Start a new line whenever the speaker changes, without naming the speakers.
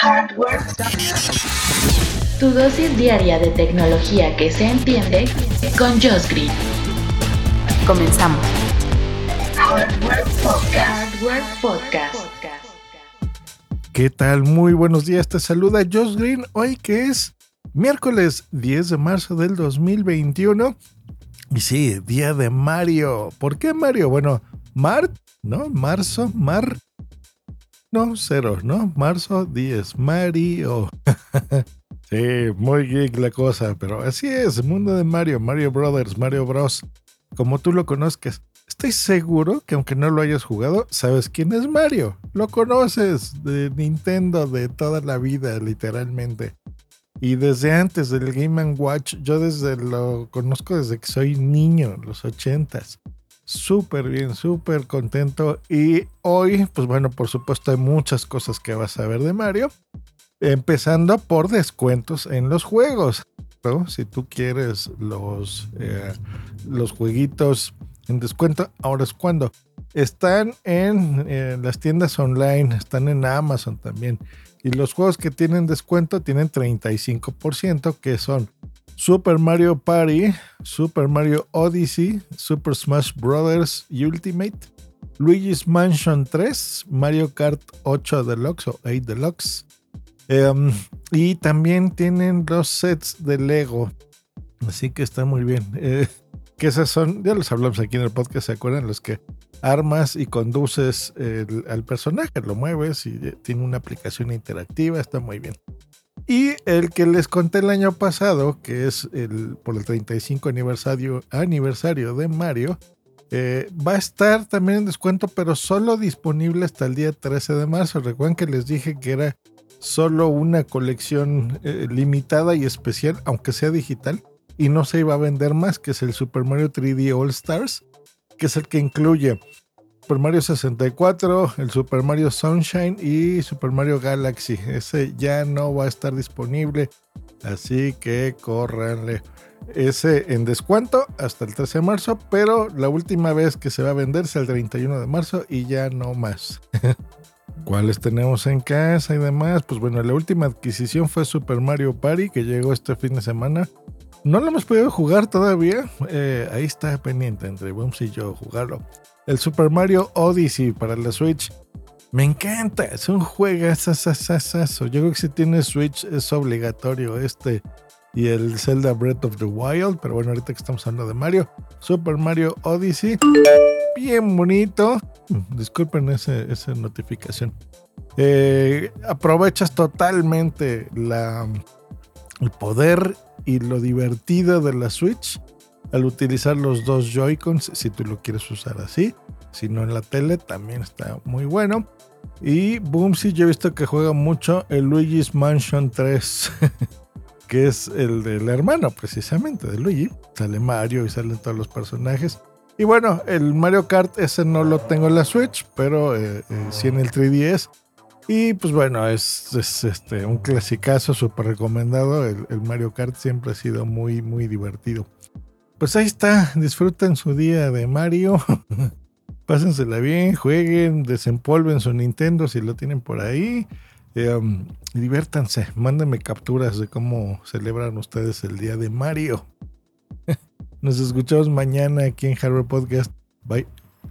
Hardware. Tu dosis diaria de tecnología que se entiende con Josh Green.
Comenzamos.
Hardware Podcast. Hardware Podcast.
¿Qué tal? Muy buenos días. Te saluda Josh Green. Hoy que es miércoles 10 de marzo del 2021. Y sí, día de Mario. ¿Por qué Mario? Bueno, Mar, ¿no? Marzo, Mar. No, cero, ¿no? Marzo 10, Mario. sí, muy geek la cosa, pero así es, el mundo de Mario, Mario Brothers, Mario Bros. Como tú lo conozcas. Estoy seguro que aunque no lo hayas jugado, sabes quién es Mario. Lo conoces de Nintendo de toda la vida, literalmente. Y desde antes del Game Watch, yo desde lo conozco desde que soy niño, los ochentas. Súper bien, súper contento. Y hoy, pues bueno, por supuesto hay muchas cosas que vas a ver de Mario. Empezando por descuentos en los juegos. Si tú quieres los, eh, los jueguitos en descuento, ahora es cuando. Están en eh, las tiendas online, están en Amazon también. Y los juegos que tienen descuento tienen 35%, que son Super Mario Party, Super Mario Odyssey, Super Smash Bros. Ultimate, Luigi's Mansion 3, Mario Kart 8 Deluxe o 8 Deluxe. Em, y también tienen los sets de Lego. Así que está muy bien. Eh, que esas son, ya los hablamos aquí en el podcast, ¿se acuerdan? Los que armas y conduces el, al personaje, lo mueves y tiene una aplicación interactiva, está muy bien. Y el que les conté el año pasado, que es el, por el 35 aniversario, aniversario de Mario, eh, va a estar también en descuento, pero solo disponible hasta el día 13 de marzo. Recuerden que les dije que era solo una colección eh, limitada y especial, aunque sea digital, y no se iba a vender más, que es el Super Mario 3D All Stars, que es el que incluye Super Mario 64, el Super Mario Sunshine y Super Mario Galaxy. Ese ya no va a estar disponible, así que córranle. Ese en descuento hasta el 13 de marzo, pero la última vez que se va a vender es el 31 de marzo y ya no más. ¿Cuáles tenemos en casa y demás? Pues bueno, la última adquisición fue Super Mario Party que llegó este fin de semana. No lo hemos podido jugar todavía. Eh, ahí está pendiente entre Booms y yo jugarlo. El Super Mario Odyssey para la Switch. Me encanta, es un juego. Yo creo que si tienes Switch es obligatorio este y el Zelda Breath of the Wild. Pero bueno, ahorita que estamos hablando de Mario, Super Mario Odyssey. Bien bonito. Disculpen ese, esa notificación. Eh, aprovechas totalmente la, el poder y lo divertido de la Switch al utilizar los dos Joy-Cons, si tú lo quieres usar así. Si no en la tele, también está muy bueno. Y Boomsy, yo he visto que juega mucho el Luigi's Mansion 3, que es el del hermano precisamente de Luigi. Sale Mario y salen todos los personajes. Y bueno, el Mario Kart ese no lo tengo en la Switch, pero eh, eh, sí en el 3DS. Y pues bueno, es, este, un clasicazo súper recomendado. El, Mario Kart siempre ha sido muy, muy divertido. Pues ahí está, disfruten su día de Mario. Pásensela bien, jueguen, desempolven su Nintendo si lo tienen por ahí. Um, diviértanse, mándenme capturas de cómo celebran ustedes el día de Mario. Nos escuchamos mañana aquí en Hardware Podcast. Bye.